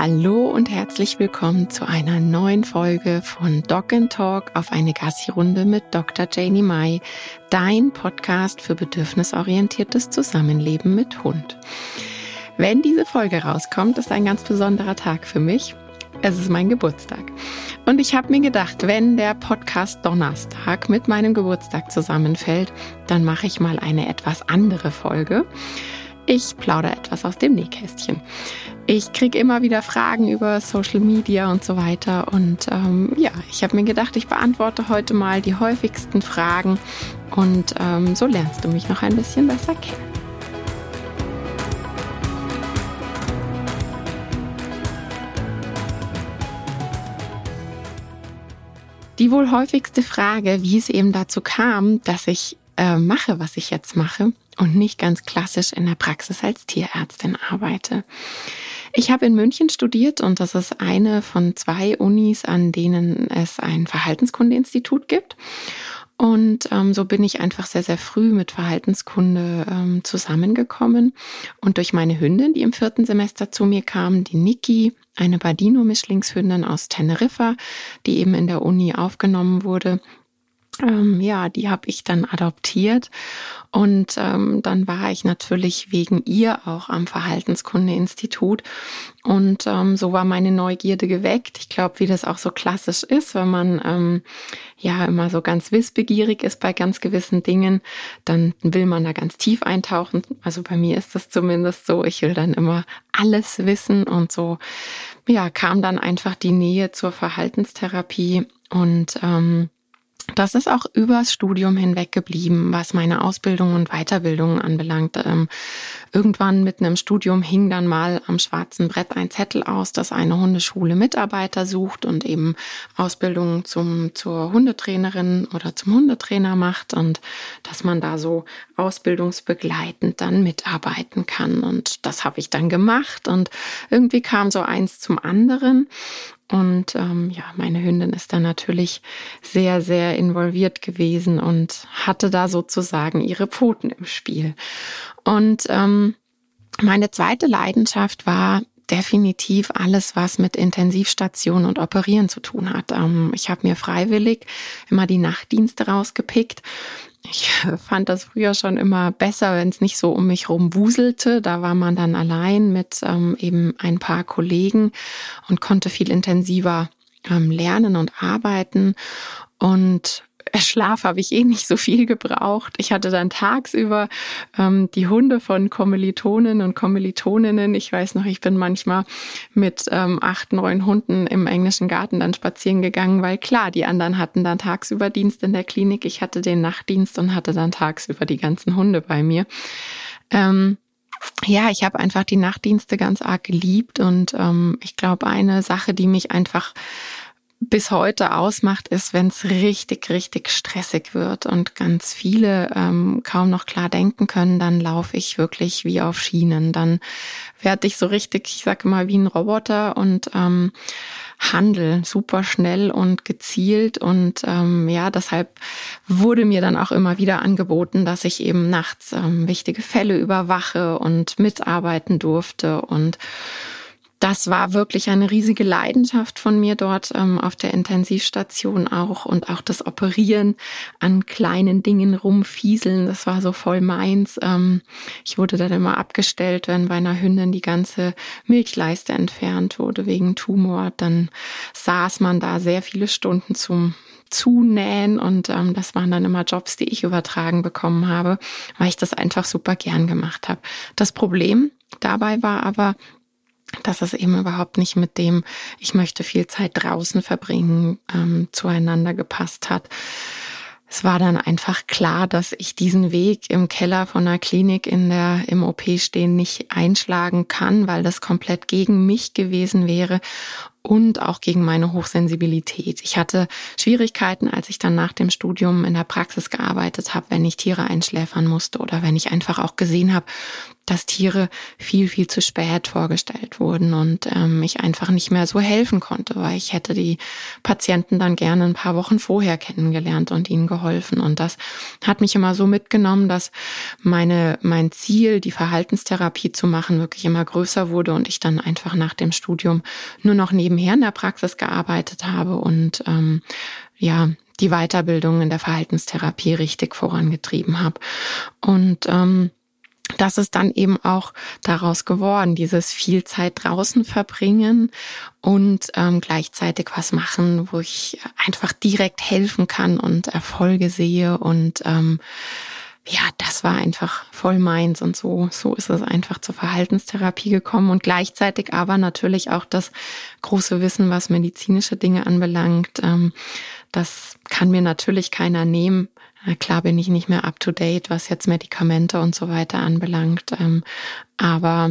Hallo und herzlich willkommen zu einer neuen Folge von Dog and Talk auf eine Gassi-Runde mit Dr. Janie Mai, dein Podcast für bedürfnisorientiertes Zusammenleben mit Hund. Wenn diese Folge rauskommt, ist ein ganz besonderer Tag für mich. Es ist mein Geburtstag. Und ich habe mir gedacht, wenn der Podcast Donnerstag mit meinem Geburtstag zusammenfällt, dann mache ich mal eine etwas andere Folge. Ich plaudere etwas aus dem Nähkästchen. Ich kriege immer wieder Fragen über Social Media und so weiter. Und ähm, ja, ich habe mir gedacht, ich beantworte heute mal die häufigsten Fragen und ähm, so lernst du mich noch ein bisschen besser kennen. Die wohl häufigste Frage, wie es eben dazu kam, dass ich äh, mache, was ich jetzt mache und nicht ganz klassisch in der Praxis als Tierärztin arbeite. Ich habe in München studiert und das ist eine von zwei Unis, an denen es ein Verhaltenskundeinstitut gibt. Und ähm, so bin ich einfach sehr, sehr früh mit Verhaltenskunde ähm, zusammengekommen. Und durch meine Hündin, die im vierten Semester zu mir kam, die Niki, eine Badino-Mischlingshündin aus Teneriffa, die eben in der Uni aufgenommen wurde, ähm, ja, die habe ich dann adoptiert und ähm, dann war ich natürlich wegen ihr auch am Verhaltenskundeinstitut und ähm, so war meine Neugierde geweckt. Ich glaube, wie das auch so klassisch ist, wenn man ähm, ja immer so ganz wissbegierig ist bei ganz gewissen Dingen, dann will man da ganz tief eintauchen. Also bei mir ist das zumindest so. Ich will dann immer alles wissen und so ja kam dann einfach die Nähe zur Verhaltenstherapie und ähm, das ist auch übers Studium hinweg geblieben, was meine Ausbildung und Weiterbildung anbelangt. Ähm, irgendwann mitten im Studium hing dann mal am schwarzen Brett ein Zettel aus, dass eine Hundeschule Mitarbeiter sucht und eben Ausbildung zum, zur Hundetrainerin oder zum Hundetrainer macht und dass man da so ausbildungsbegleitend dann mitarbeiten kann. Und das habe ich dann gemacht und irgendwie kam so eins zum anderen. Und ähm, ja, meine Hündin ist da natürlich sehr, sehr involviert gewesen und hatte da sozusagen ihre Pfoten im Spiel. Und ähm, meine zweite Leidenschaft war definitiv alles, was mit Intensivstation und Operieren zu tun hat. Ähm, ich habe mir freiwillig immer die Nachtdienste rausgepickt ich fand das früher schon immer besser, wenn es nicht so um mich rum wuselte. Da war man dann allein mit ähm, eben ein paar Kollegen und konnte viel intensiver ähm, lernen und arbeiten. Und Schlaf habe ich eh nicht so viel gebraucht. Ich hatte dann tagsüber ähm, die Hunde von Kommilitonen und Kommilitoninnen. Ich weiß noch, ich bin manchmal mit ähm, acht, neun Hunden im englischen Garten dann spazieren gegangen, weil klar, die anderen hatten dann tagsüber Dienst in der Klinik. Ich hatte den Nachtdienst und hatte dann tagsüber die ganzen Hunde bei mir. Ähm, ja, ich habe einfach die Nachtdienste ganz arg geliebt und ähm, ich glaube, eine Sache, die mich einfach bis heute ausmacht, ist, wenn es richtig, richtig stressig wird und ganz viele ähm, kaum noch klar denken können, dann laufe ich wirklich wie auf Schienen. Dann werde ich so richtig, ich sage mal, wie ein Roboter und ähm, handel super schnell und gezielt. Und ähm, ja, deshalb wurde mir dann auch immer wieder angeboten, dass ich eben nachts ähm, wichtige Fälle überwache und mitarbeiten durfte und das war wirklich eine riesige Leidenschaft von mir dort ähm, auf der Intensivstation auch und auch das Operieren an kleinen Dingen rumfieseln. Das war so voll meins. Ähm, ich wurde dann immer abgestellt, wenn bei einer Hündin die ganze Milchleiste entfernt wurde wegen Tumor. Dann saß man da sehr viele Stunden zum Zunähen und ähm, das waren dann immer Jobs, die ich übertragen bekommen habe, weil ich das einfach super gern gemacht habe. Das Problem dabei war aber, dass es eben überhaupt nicht mit dem, ich möchte viel Zeit draußen verbringen, ähm, zueinander gepasst hat. Es war dann einfach klar, dass ich diesen Weg im Keller von einer Klinik in der im OP stehen nicht einschlagen kann, weil das komplett gegen mich gewesen wäre und auch gegen meine Hochsensibilität. Ich hatte Schwierigkeiten, als ich dann nach dem Studium in der Praxis gearbeitet habe, wenn ich Tiere einschläfern musste oder wenn ich einfach auch gesehen habe, dass Tiere viel, viel zu spät vorgestellt wurden und ähm, ich einfach nicht mehr so helfen konnte, weil ich hätte die Patienten dann gerne ein paar Wochen vorher kennengelernt und ihnen geholfen. Und das hat mich immer so mitgenommen, dass meine, mein Ziel, die Verhaltenstherapie zu machen, wirklich immer größer wurde und ich dann einfach nach dem Studium nur noch nebenher in der Praxis gearbeitet habe und ähm, ja, die Weiterbildung in der Verhaltenstherapie richtig vorangetrieben habe. Und ähm, das ist dann eben auch daraus geworden, dieses viel Zeit draußen verbringen und ähm, gleichzeitig was machen, wo ich einfach direkt helfen kann und Erfolge sehe und ähm, ja, das war einfach voll meins und so, so ist es einfach zur Verhaltenstherapie gekommen und gleichzeitig aber natürlich auch das große Wissen, was medizinische Dinge anbelangt. Ähm, das kann mir natürlich keiner nehmen. Klar bin ich nicht mehr up to date, was jetzt Medikamente und so weiter anbelangt. Ähm, aber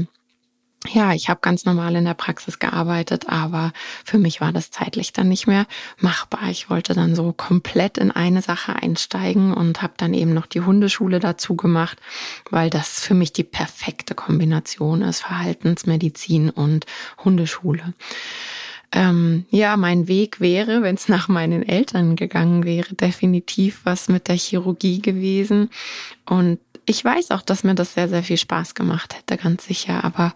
ja, ich habe ganz normal in der Praxis gearbeitet, aber für mich war das zeitlich dann nicht mehr machbar. Ich wollte dann so komplett in eine Sache einsteigen und habe dann eben noch die Hundeschule dazu gemacht, weil das für mich die perfekte Kombination ist, Verhaltensmedizin und Hundeschule. Ähm, ja, mein Weg wäre, wenn es nach meinen Eltern gegangen wäre, definitiv was mit der Chirurgie gewesen. Und ich weiß auch, dass mir das sehr, sehr viel Spaß gemacht hätte, ganz sicher. Aber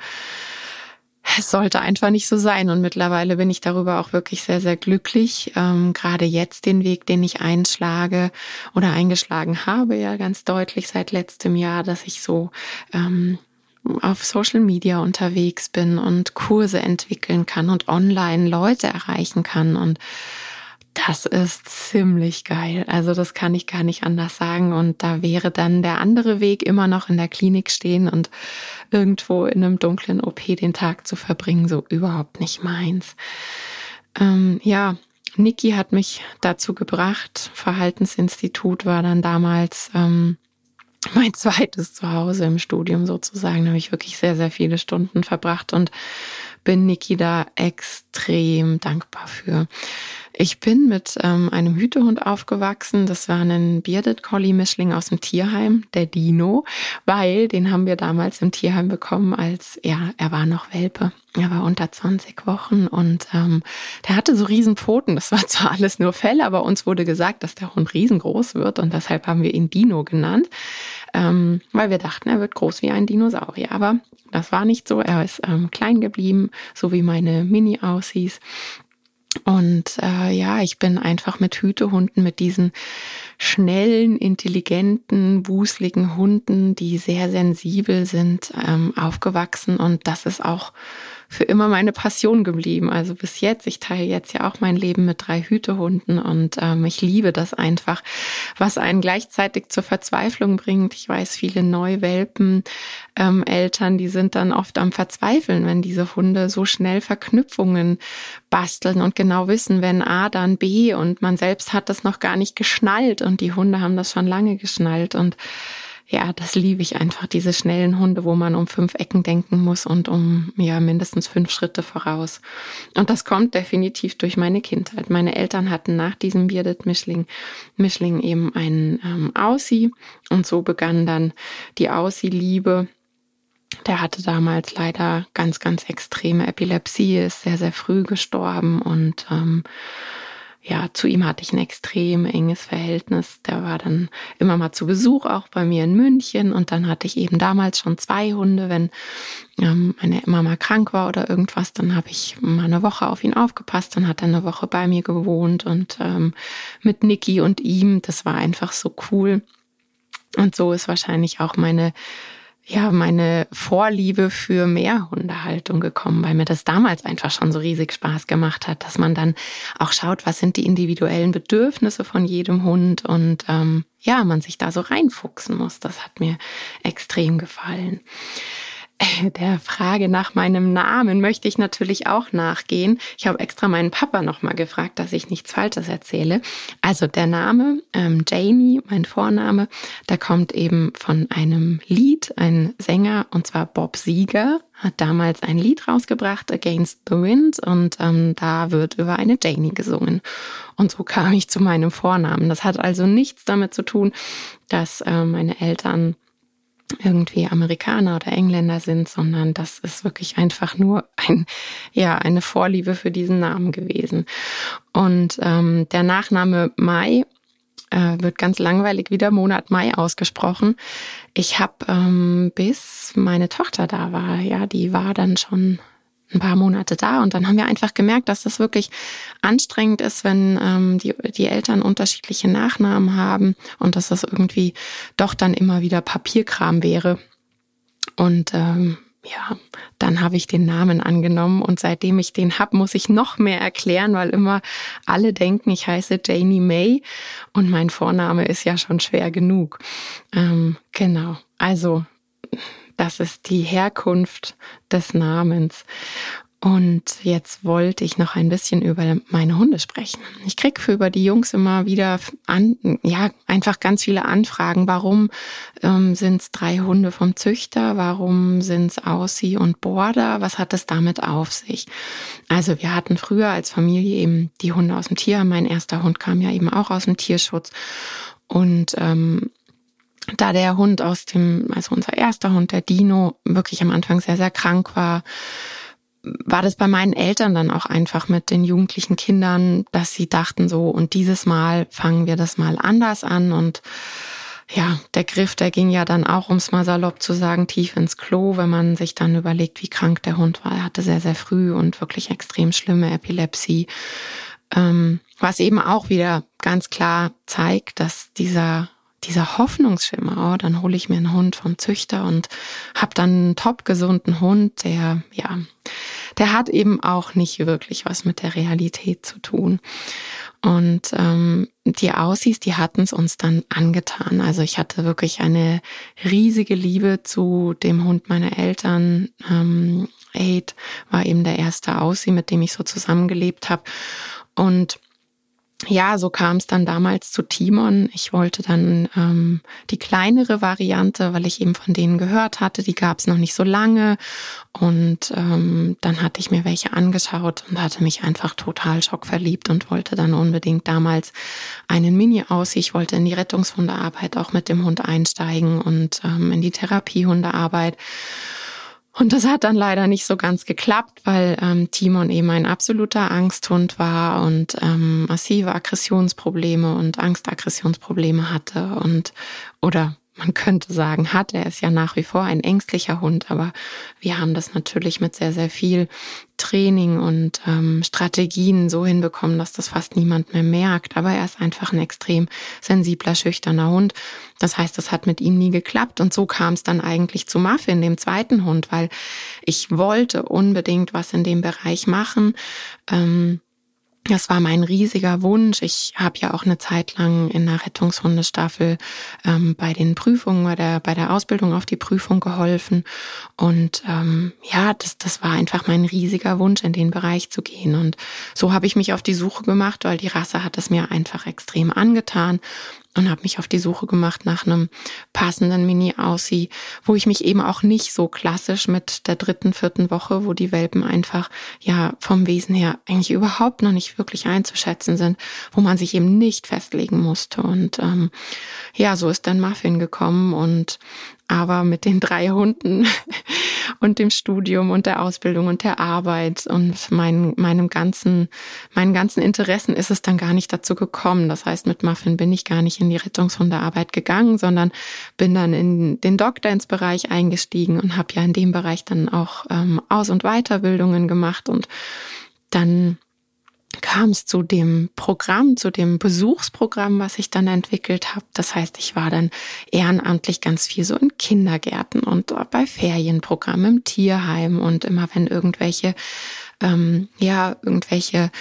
es sollte einfach nicht so sein. Und mittlerweile bin ich darüber auch wirklich sehr, sehr glücklich. Ähm, gerade jetzt den Weg, den ich einschlage oder eingeschlagen habe, ja ganz deutlich seit letztem Jahr, dass ich so ähm, auf Social Media unterwegs bin und Kurse entwickeln kann und online Leute erreichen kann und das ist ziemlich geil. Also das kann ich gar nicht anders sagen. Und da wäre dann der andere Weg immer noch in der Klinik stehen und irgendwo in einem dunklen OP den Tag zu verbringen, so überhaupt nicht meins. Ähm, ja, Niki hat mich dazu gebracht. Verhaltensinstitut war dann damals ähm, mein zweites Zuhause im Studium sozusagen. Da habe ich wirklich sehr, sehr viele Stunden verbracht und bin Niki da extrem dankbar für. Ich bin mit ähm, einem Hütehund aufgewachsen. Das war ein Bearded Collie Mischling aus dem Tierheim, der Dino, weil den haben wir damals im Tierheim bekommen, als ja, er war noch Welpe. Er war unter 20 Wochen und ähm, der hatte so riesen Pfoten. Das war zwar alles nur Fell, aber uns wurde gesagt, dass der Hund riesengroß wird und deshalb haben wir ihn Dino genannt, ähm, weil wir dachten, er wird groß wie ein Dinosaurier. Aber das war nicht so. Er ist ähm, klein geblieben, so wie meine Mini aussieht. Und äh, ja, ich bin einfach mit Hütehunden, mit diesen schnellen, intelligenten, wuseligen Hunden, die sehr sensibel sind, ähm, aufgewachsen. Und das ist auch für immer meine Passion geblieben. Also bis jetzt, ich teile jetzt ja auch mein Leben mit drei Hütehunden und ähm, ich liebe das einfach, was einen gleichzeitig zur Verzweiflung bringt. Ich weiß, viele Neuwelpen, ähm, Eltern, die sind dann oft am Verzweifeln, wenn diese Hunde so schnell Verknüpfungen basteln und genau wissen, wenn A, dann B und man selbst hat das noch gar nicht geschnallt und die Hunde haben das schon lange geschnallt und ja, das liebe ich einfach, diese schnellen Hunde, wo man um fünf Ecken denken muss und um ja mindestens fünf Schritte voraus. Und das kommt definitiv durch meine Kindheit. Meine Eltern hatten nach diesem Bearded Mischling, Mischling eben einen ähm, Aussie und so begann dann die Aussie-Liebe. Der hatte damals leider ganz, ganz extreme Epilepsie, ist sehr, sehr früh gestorben und ähm, ja, zu ihm hatte ich ein extrem enges Verhältnis. Der war dann immer mal zu Besuch, auch bei mir in München. Und dann hatte ich eben damals schon zwei Hunde. Wenn ähm, meine Mama krank war oder irgendwas, dann habe ich mal eine Woche auf ihn aufgepasst. Dann hat er eine Woche bei mir gewohnt und ähm, mit Niki und ihm. Das war einfach so cool. Und so ist wahrscheinlich auch meine ja, meine Vorliebe für Mehrhundehaltung gekommen, weil mir das damals einfach schon so riesig Spaß gemacht hat, dass man dann auch schaut, was sind die individuellen Bedürfnisse von jedem Hund und ähm, ja, man sich da so reinfuchsen muss. Das hat mir extrem gefallen. der Frage nach meinem Namen möchte ich natürlich auch nachgehen. Ich habe extra meinen Papa nochmal gefragt, dass ich nichts Falsches erzähle. Also der Name ähm, Jamie, mein Vorname, der kommt eben von einem Lied, ein Sänger, und zwar Bob Sieger, hat damals ein Lied rausgebracht, Against the Wind, und ähm, da wird über eine Janie gesungen. Und so kam ich zu meinem Vornamen. Das hat also nichts damit zu tun, dass äh, meine Eltern irgendwie Amerikaner oder Engländer sind, sondern das ist wirklich einfach nur ein, ja, eine Vorliebe für diesen Namen gewesen. Und ähm, der Nachname Mai äh, wird ganz langweilig wieder Monat Mai ausgesprochen. Ich habe ähm, bis meine Tochter da war, ja, die war dann schon ein paar Monate da und dann haben wir einfach gemerkt, dass das wirklich anstrengend ist, wenn ähm, die, die Eltern unterschiedliche Nachnamen haben und dass das irgendwie doch dann immer wieder Papierkram wäre. Und ähm, ja, dann habe ich den Namen angenommen und seitdem ich den hab, muss ich noch mehr erklären, weil immer alle denken, ich heiße Janie May und mein Vorname ist ja schon schwer genug. Ähm, genau, also das ist die Herkunft des Namens. Und jetzt wollte ich noch ein bisschen über meine Hunde sprechen. Ich krieg für über die Jungs immer wieder an, ja, einfach ganz viele Anfragen. Warum ähm, sind es drei Hunde vom Züchter? Warum sind es Aussie und Border? Was hat es damit auf sich? Also wir hatten früher als Familie eben die Hunde aus dem Tier. Mein erster Hund kam ja eben auch aus dem Tierschutz. Und ähm, da der Hund aus dem, also unser erster Hund, der Dino, wirklich am Anfang sehr, sehr krank war, war das bei meinen Eltern dann auch einfach mit den jugendlichen Kindern, dass sie dachten so, und dieses Mal fangen wir das mal anders an und ja, der Griff, der ging ja dann auch, um es mal salopp zu sagen, tief ins Klo, wenn man sich dann überlegt, wie krank der Hund war. Er hatte sehr, sehr früh und wirklich extrem schlimme Epilepsie. Ähm, was eben auch wieder ganz klar zeigt, dass dieser dieser Hoffnungsschimmer, oh, dann hole ich mir einen Hund vom Züchter und habe dann einen top gesunden Hund, der ja, der hat eben auch nicht wirklich was mit der Realität zu tun. Und ähm, die Aussies, die hatten es uns dann angetan. Also ich hatte wirklich eine riesige Liebe zu dem Hund meiner Eltern. Ähm, Aid war eben der erste Aussie, mit dem ich so zusammengelebt habe. Und ja, so kam es dann damals zu Timon. Ich wollte dann ähm, die kleinere Variante, weil ich eben von denen gehört hatte. Die gab es noch nicht so lange. Und ähm, dann hatte ich mir welche angeschaut und hatte mich einfach total schockverliebt und wollte dann unbedingt damals einen Mini aus. Ich wollte in die Rettungshundearbeit auch mit dem Hund einsteigen und ähm, in die Therapiehundearbeit. Und das hat dann leider nicht so ganz geklappt, weil ähm, Timon eben ein absoluter Angsthund war und ähm, massive Aggressionsprobleme und Angstaggressionsprobleme hatte und oder man könnte sagen, hat. Er ist ja nach wie vor ein ängstlicher Hund, aber wir haben das natürlich mit sehr, sehr viel Training und ähm, Strategien so hinbekommen, dass das fast niemand mehr merkt. Aber er ist einfach ein extrem sensibler, schüchterner Hund. Das heißt, das hat mit ihm nie geklappt. Und so kam es dann eigentlich zu Muffin, dem zweiten Hund, weil ich wollte unbedingt was in dem Bereich machen. Ähm, das war mein riesiger Wunsch. Ich habe ja auch eine Zeit lang in der Rettungshundestaffel ähm, bei den Prüfungen oder bei der Ausbildung auf die Prüfung geholfen. Und ähm, ja, das, das war einfach mein riesiger Wunsch, in den Bereich zu gehen. Und so habe ich mich auf die Suche gemacht, weil die Rasse hat es mir einfach extrem angetan und habe mich auf die Suche gemacht nach einem passenden Mini-Aussie, wo ich mich eben auch nicht so klassisch mit der dritten, vierten Woche, wo die Welpen einfach ja vom Wesen her eigentlich überhaupt noch nicht wirklich einzuschätzen sind, wo man sich eben nicht festlegen musste. Und ähm, ja, so ist dann Muffin gekommen und aber mit den drei Hunden und dem Studium und der Ausbildung und der Arbeit und mein, meinem ganzen, meinen ganzen Interessen ist es dann gar nicht dazu gekommen. Das heißt, mit Muffin bin ich gar nicht in die Rettungshundearbeit gegangen, sondern bin dann in den Dog-Dance-Bereich eingestiegen und habe ja in dem Bereich dann auch ähm, Aus- und Weiterbildungen gemacht und dann kam es zu dem Programm, zu dem Besuchsprogramm, was ich dann entwickelt habe. Das heißt, ich war dann ehrenamtlich ganz viel so in Kindergärten und bei Ferienprogrammen im Tierheim und immer wenn irgendwelche, ähm, ja, irgendwelche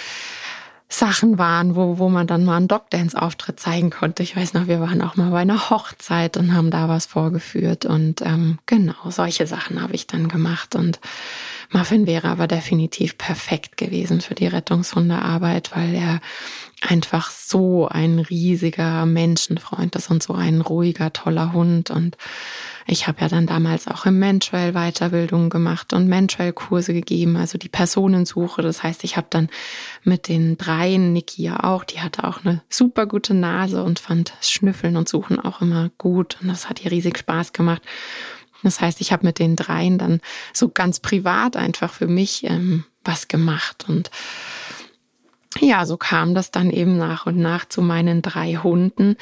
Sachen waren, wo, wo man dann mal einen Dogdance-Auftritt zeigen konnte. Ich weiß noch, wir waren auch mal bei einer Hochzeit und haben da was vorgeführt und ähm, genau, solche Sachen habe ich dann gemacht und Muffin wäre aber definitiv perfekt gewesen für die Rettungshundearbeit, weil er einfach so ein riesiger Menschenfreund ist und so ein ruhiger, toller Hund. Und ich habe ja dann damals auch im Mentrail Weiterbildung gemacht und Mentrail Kurse gegeben, also die Personensuche. Das heißt, ich habe dann mit den dreien, Niki ja auch, die hatte auch eine super gute Nase und fand Schnüffeln und Suchen auch immer gut. Und das hat ihr riesig Spaß gemacht. Das heißt, ich habe mit den dreien dann so ganz privat einfach für mich ähm, was gemacht und ja, so kam das dann eben nach und nach zu meinen drei Hunden.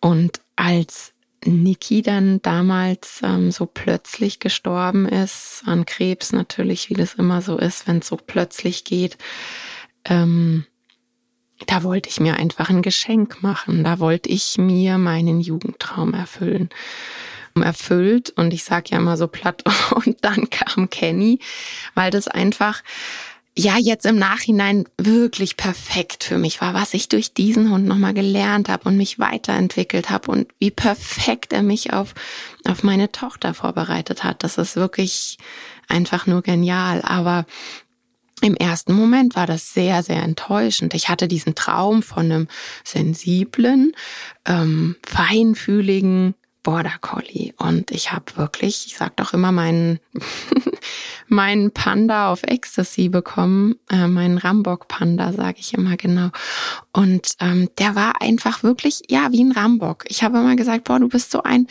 Und als Niki dann damals ähm, so plötzlich gestorben ist, an Krebs natürlich, wie das immer so ist, wenn es so plötzlich geht, ähm, da wollte ich mir einfach ein Geschenk machen. Da wollte ich mir meinen Jugendtraum erfüllen. Erfüllt und ich sage ja immer so platt und dann kam Kenny, weil das einfach ja jetzt im Nachhinein wirklich perfekt für mich war, was ich durch diesen Hund nochmal gelernt habe und mich weiterentwickelt habe und wie perfekt er mich auf, auf meine Tochter vorbereitet hat. Das ist wirklich einfach nur genial. Aber im ersten Moment war das sehr, sehr enttäuschend. Ich hatte diesen Traum von einem sensiblen, ähm, feinfühligen, Border Collie. Und ich habe wirklich, ich sag doch immer, meinen, meinen Panda auf Ecstasy bekommen, äh, meinen Rambock Panda, sage ich immer genau. Und ähm, der war einfach wirklich, ja, wie ein Rambock. Ich habe immer gesagt, boah, du bist so ein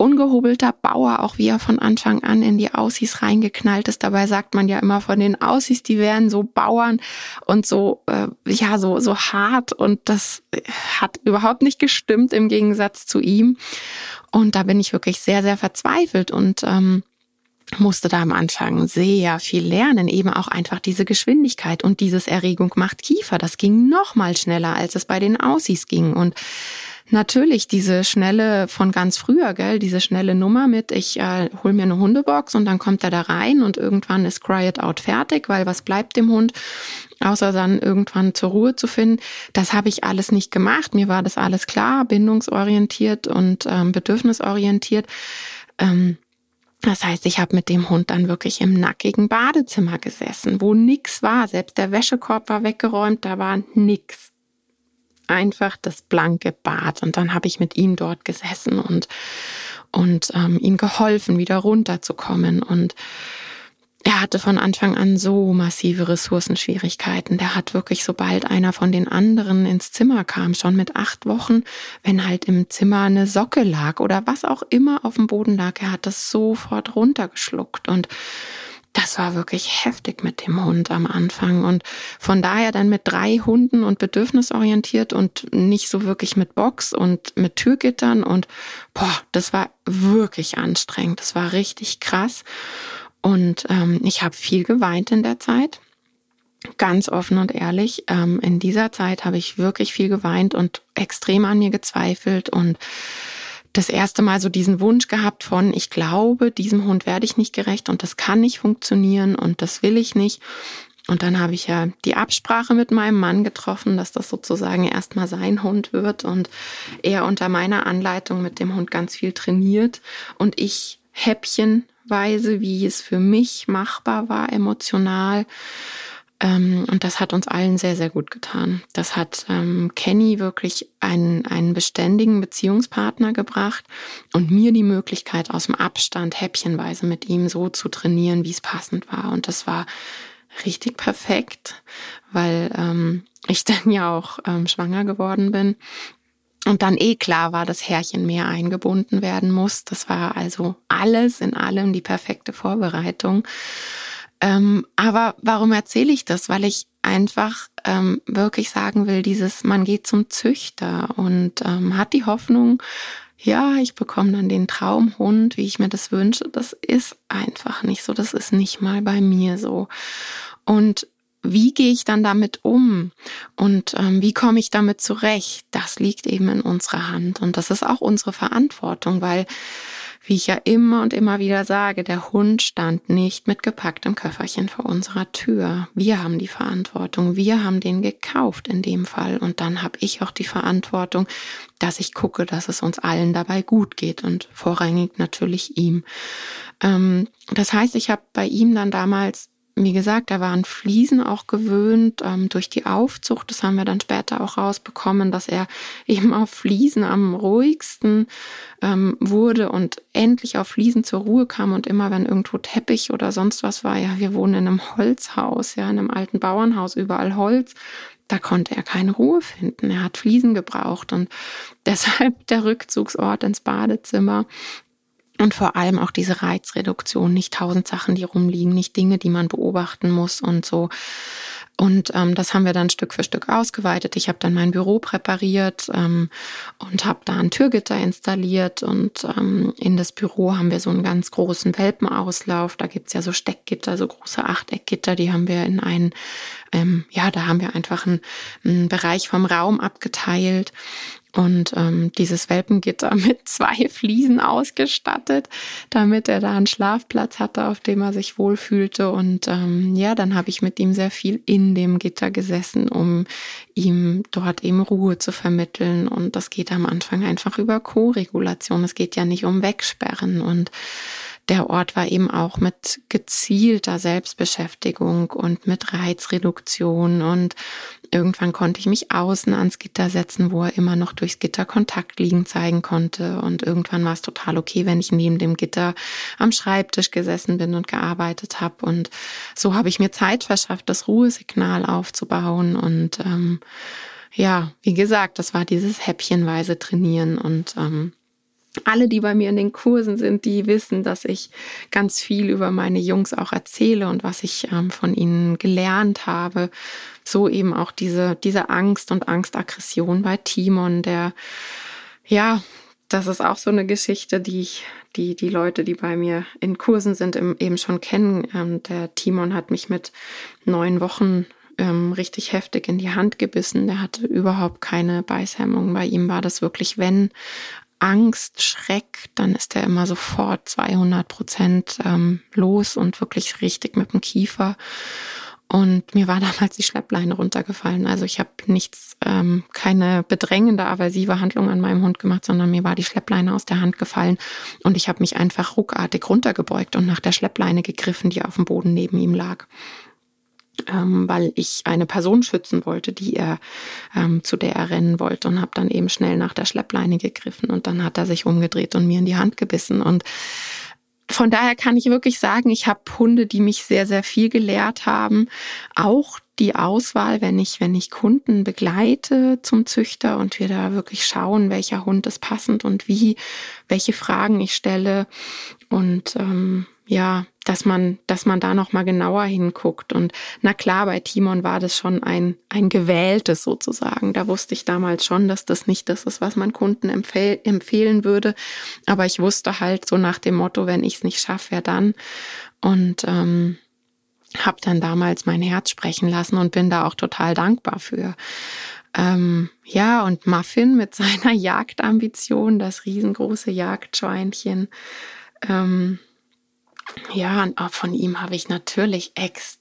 ungehobelter Bauer, auch wie er von Anfang an in die Aussies reingeknallt ist. Dabei sagt man ja immer von den Aussies, die wären so Bauern und so, äh, ja, so, so hart. Und das hat überhaupt nicht gestimmt im Gegensatz zu ihm. Und da bin ich wirklich sehr, sehr verzweifelt und ähm, musste da am Anfang sehr viel lernen, eben auch einfach diese Geschwindigkeit und dieses Erregung macht Kiefer. Das ging noch mal schneller, als es bei den Aussies ging. Und Natürlich diese schnelle von ganz früher, gell, diese schnelle Nummer mit, ich äh, hol mir eine Hundebox und dann kommt er da rein und irgendwann ist Cry It Out fertig, weil was bleibt dem Hund, außer dann irgendwann zur Ruhe zu finden. Das habe ich alles nicht gemacht. Mir war das alles klar, bindungsorientiert und ähm, bedürfnisorientiert. Ähm, das heißt, ich habe mit dem Hund dann wirklich im nackigen Badezimmer gesessen, wo nix war. Selbst der Wäschekorb war weggeräumt, da war nix einfach das blanke Bad. Und dann habe ich mit ihm dort gesessen und, und ähm, ihm geholfen, wieder runterzukommen. Und er hatte von Anfang an so massive Ressourcenschwierigkeiten. Der hat wirklich, sobald einer von den anderen ins Zimmer kam, schon mit acht Wochen, wenn halt im Zimmer eine Socke lag oder was auch immer auf dem Boden lag, er hat das sofort runtergeschluckt. Und das war wirklich heftig mit dem Hund am Anfang. Und von daher dann mit drei Hunden und bedürfnisorientiert und nicht so wirklich mit Box und mit Türgittern. Und boah, das war wirklich anstrengend. Das war richtig krass. Und ähm, ich habe viel geweint in der Zeit. Ganz offen und ehrlich, ähm, in dieser Zeit habe ich wirklich viel geweint und extrem an mir gezweifelt und das erste Mal so diesen Wunsch gehabt von, ich glaube, diesem Hund werde ich nicht gerecht und das kann nicht funktionieren und das will ich nicht. Und dann habe ich ja die Absprache mit meinem Mann getroffen, dass das sozusagen erstmal sein Hund wird und er unter meiner Anleitung mit dem Hund ganz viel trainiert und ich häppchenweise, wie es für mich machbar war, emotional, ähm, und das hat uns allen sehr, sehr gut getan. Das hat ähm, Kenny wirklich einen, einen beständigen Beziehungspartner gebracht und mir die Möglichkeit, aus dem Abstand häppchenweise mit ihm so zu trainieren, wie es passend war. Und das war richtig perfekt, weil ähm, ich dann ja auch ähm, schwanger geworden bin. Und dann eh klar war, dass Herrchen mehr eingebunden werden muss. Das war also alles in allem die perfekte Vorbereitung. Ähm, aber warum erzähle ich das? Weil ich einfach ähm, wirklich sagen will, dieses, man geht zum Züchter und ähm, hat die Hoffnung, ja, ich bekomme dann den Traumhund, wie ich mir das wünsche. Das ist einfach nicht so. Das ist nicht mal bei mir so. Und wie gehe ich dann damit um und ähm, wie komme ich damit zurecht? Das liegt eben in unserer Hand und das ist auch unsere Verantwortung, weil wie ich ja immer und immer wieder sage, der Hund stand nicht mit gepacktem Köfferchen vor unserer Tür. Wir haben die Verantwortung, wir haben den gekauft in dem Fall und dann habe ich auch die Verantwortung, dass ich gucke, dass es uns allen dabei gut geht und vorrangig natürlich ihm. Ähm, das heißt, ich habe bei ihm dann damals wie gesagt, er war an Fliesen auch gewöhnt ähm, durch die Aufzucht. Das haben wir dann später auch rausbekommen, dass er eben auf Fliesen am ruhigsten ähm, wurde und endlich auf Fliesen zur Ruhe kam. Und immer wenn irgendwo Teppich oder sonst was war, ja, wir wohnen in einem Holzhaus, ja, in einem alten Bauernhaus, überall Holz da konnte er keine Ruhe finden. Er hat Fliesen gebraucht und deshalb der Rückzugsort ins Badezimmer. Und vor allem auch diese Reizreduktion, nicht tausend Sachen, die rumliegen, nicht Dinge, die man beobachten muss und so. Und ähm, das haben wir dann Stück für Stück ausgeweitet. Ich habe dann mein Büro präpariert ähm, und habe da ein Türgitter installiert. Und ähm, in das Büro haben wir so einen ganz großen Welpenauslauf. Da gibt's ja so Steckgitter, so große Achteckgitter, die haben wir in einen, ähm, ja, da haben wir einfach einen, einen Bereich vom Raum abgeteilt und ähm, dieses Welpengitter mit zwei Fliesen ausgestattet, damit er da einen Schlafplatz hatte, auf dem er sich wohlfühlte. Und ähm, ja, dann habe ich mit ihm sehr viel in dem Gitter gesessen, um ihm dort eben Ruhe zu vermitteln. Und das geht am Anfang einfach über Co-Regulation. Es geht ja nicht um Wegsperren und der Ort war eben auch mit gezielter Selbstbeschäftigung und mit Reizreduktion und irgendwann konnte ich mich außen ans Gitter setzen, wo er immer noch durchs Gitter Kontakt liegen zeigen konnte. Und irgendwann war es total okay, wenn ich neben dem Gitter am Schreibtisch gesessen bin und gearbeitet habe und so habe ich mir Zeit verschafft, das Ruhesignal aufzubauen. Und ähm, ja, wie gesagt, das war dieses häppchenweise Trainieren. Und ähm, alle, die bei mir in den Kursen sind, die wissen, dass ich ganz viel über meine Jungs auch erzähle und was ich ähm, von ihnen gelernt habe. So eben auch diese, diese Angst und Angstaggression bei Timon, der, ja, das ist auch so eine Geschichte, die ich, die, die Leute, die bei mir in Kursen sind, eben schon kennen. Ähm, der Timon hat mich mit neun Wochen ähm, richtig heftig in die Hand gebissen. Der hatte überhaupt keine Beißhemmung. Bei ihm war das wirklich, wenn Angst, Schreck, dann ist er immer sofort 200 Prozent ähm, los und wirklich richtig mit dem Kiefer. Und mir war damals die Schleppleine runtergefallen. Also ich habe nichts, ähm, keine bedrängende, aversive Handlung an meinem Hund gemacht, sondern mir war die Schleppleine aus der Hand gefallen und ich habe mich einfach ruckartig runtergebeugt und nach der Schleppleine gegriffen, die auf dem Boden neben ihm lag ähm, weil ich eine Person schützen wollte, die er ähm, zu der er rennen wollte und habe dann eben schnell nach der Schleppleine gegriffen und dann hat er sich umgedreht und mir in die Hand gebissen und von daher kann ich wirklich sagen, ich habe Hunde, die mich sehr, sehr viel gelehrt haben. Auch die Auswahl, wenn ich, wenn ich Kunden begleite zum Züchter und wir da wirklich schauen, welcher Hund ist passend und wie, welche Fragen ich stelle. Und ähm, ja, dass man, dass man da noch mal genauer hinguckt. Und na klar, bei Timon war das schon ein, ein gewähltes sozusagen. Da wusste ich damals schon, dass das nicht das ist, was man Kunden empfehl, empfehlen würde. Aber ich wusste halt so nach dem Motto, wenn ich es nicht schaffe, wer dann? Und ähm, habe dann damals mein Herz sprechen lassen und bin da auch total dankbar für. Ähm, ja, und Muffin mit seiner Jagdambition, das riesengroße Jagdschweinchen, ähm, ja, und auch von ihm habe ich natürlich extrem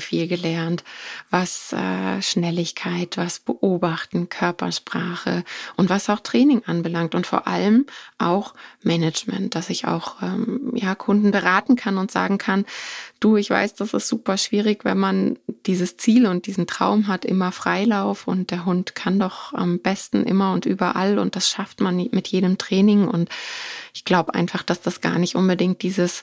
viel gelernt, was äh, Schnelligkeit, was Beobachten, Körpersprache und was auch Training anbelangt und vor allem auch Management, dass ich auch ähm, ja Kunden beraten kann und sagen kann, du, ich weiß, das ist super schwierig, wenn man dieses Ziel und diesen Traum hat, immer Freilauf und der Hund kann doch am besten immer und überall und das schafft man mit jedem Training und ich glaube einfach, dass das gar nicht unbedingt dieses,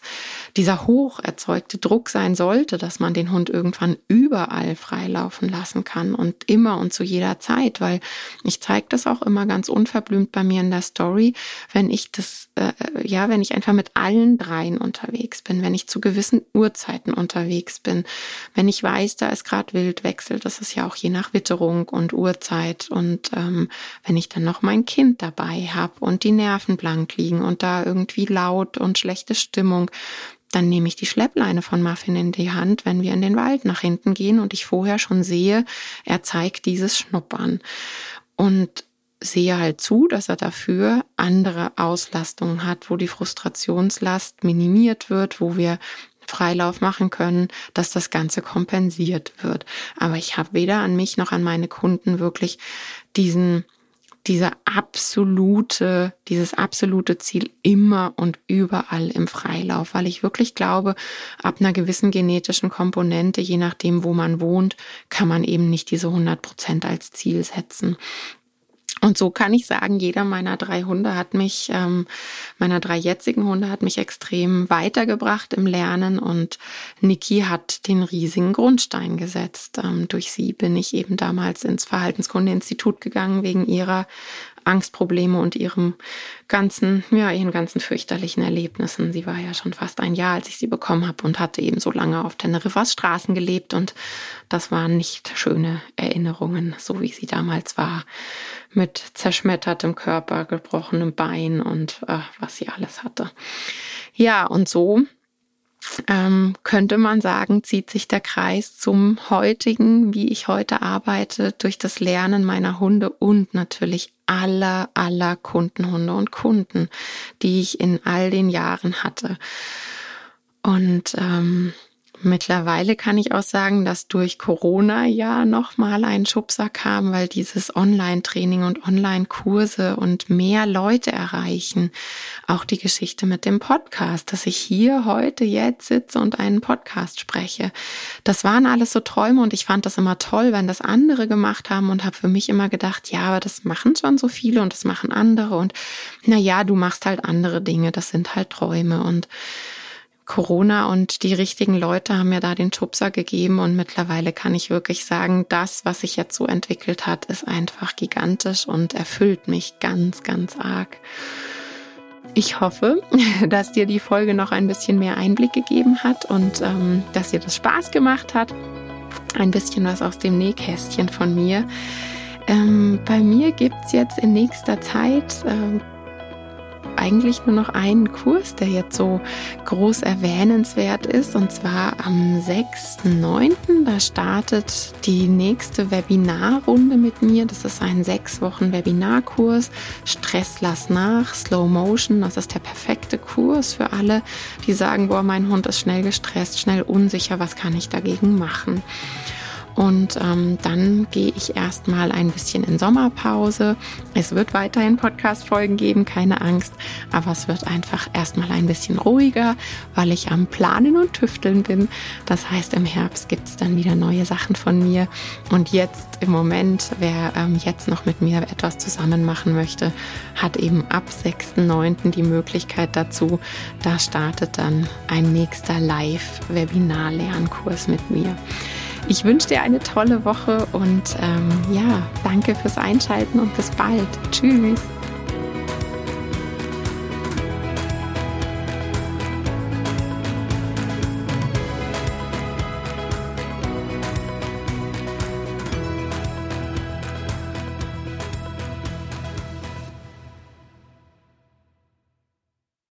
dieser hoch erzeugte Druck sein sollte, dass man den Hund irgendwann überall freilaufen lassen kann und immer und zu jeder Zeit, weil ich zeige das auch immer ganz unverblümt bei mir in der Story, wenn ich das, äh, ja, wenn ich einfach mit allen dreien unterwegs bin, wenn ich zu gewissen Uhrzeiten unterwegs bin, wenn ich weiß, da ist gerade Wildwechsel, das ist ja auch je nach Witterung und Uhrzeit und ähm, wenn ich dann noch mein Kind dabei habe und die Nerven blank liegen und da irgendwie laut und schlechte Stimmung, dann nehme ich die Schleppleine von Muffin in die Hand, wenn wir in den Wald nach hinten gehen und ich vorher schon sehe, er zeigt dieses Schnuppern. Und sehe halt zu, dass er dafür andere Auslastungen hat, wo die Frustrationslast minimiert wird, wo wir Freilauf machen können, dass das Ganze kompensiert wird. Aber ich habe weder an mich noch an meine Kunden wirklich diesen diese absolute, dieses absolute Ziel immer und überall im Freilauf, weil ich wirklich glaube, ab einer gewissen genetischen Komponente, je nachdem, wo man wohnt, kann man eben nicht diese 100 Prozent als Ziel setzen. Und so kann ich sagen, jeder meiner drei Hunde hat mich, ähm, meiner drei jetzigen Hunde hat mich extrem weitergebracht im Lernen und Niki hat den riesigen Grundstein gesetzt. Ähm, durch sie bin ich eben damals ins Verhaltenskundeinstitut gegangen wegen ihrer Angstprobleme und ihrem ganzen, ja, ihren ganzen fürchterlichen Erlebnissen. Sie war ja schon fast ein Jahr, als ich sie bekommen habe und hatte eben so lange auf Teneriffas Straßen gelebt und das waren nicht schöne Erinnerungen, so wie sie damals war, mit zerschmettertem Körper, gebrochenem Bein und äh, was sie alles hatte. Ja, und so ähm, könnte man sagen, zieht sich der Kreis zum heutigen, wie ich heute arbeite, durch das Lernen meiner Hunde und natürlich aller, aller Kundenhunde und Kunden, die ich in all den Jahren hatte. Und ähm, Mittlerweile kann ich auch sagen, dass durch Corona ja nochmal ein Schubser kam, weil dieses Online-Training und Online-Kurse und mehr Leute erreichen. Auch die Geschichte mit dem Podcast, dass ich hier heute jetzt sitze und einen Podcast spreche. Das waren alles so Träume und ich fand das immer toll, wenn das andere gemacht haben und habe für mich immer gedacht, ja, aber das machen schon so viele und das machen andere und na ja, du machst halt andere Dinge, das sind halt Träume und Corona und die richtigen Leute haben mir da den Schubser gegeben und mittlerweile kann ich wirklich sagen, das, was sich jetzt so entwickelt hat, ist einfach gigantisch und erfüllt mich ganz, ganz arg. Ich hoffe, dass dir die Folge noch ein bisschen mehr Einblick gegeben hat und ähm, dass dir das Spaß gemacht hat. Ein bisschen was aus dem Nähkästchen von mir. Ähm, bei mir gibt's jetzt in nächster Zeit äh, eigentlich nur noch einen Kurs, der jetzt so groß erwähnenswert ist, und zwar am 6.9. Da startet die nächste Webinarrunde mit mir. Das ist ein sechs Wochen Webinarkurs. Stress lass nach, Slow Motion. Das ist der perfekte Kurs für alle, die sagen, boah, mein Hund ist schnell gestresst, schnell unsicher. Was kann ich dagegen machen? Und ähm, dann gehe ich erstmal ein bisschen in Sommerpause. Es wird weiterhin Podcast-Folgen geben, keine Angst. Aber es wird einfach erstmal ein bisschen ruhiger, weil ich am Planen und Tüfteln bin. Das heißt, im Herbst gibt es dann wieder neue Sachen von mir. Und jetzt im Moment, wer ähm, jetzt noch mit mir etwas zusammen machen möchte, hat eben ab 6.9. die Möglichkeit dazu. Da startet dann ein nächster Live-Webinar-Lernkurs mit mir. Ich wünsche dir eine tolle Woche und ähm, ja, danke fürs Einschalten und bis bald. Tschüss.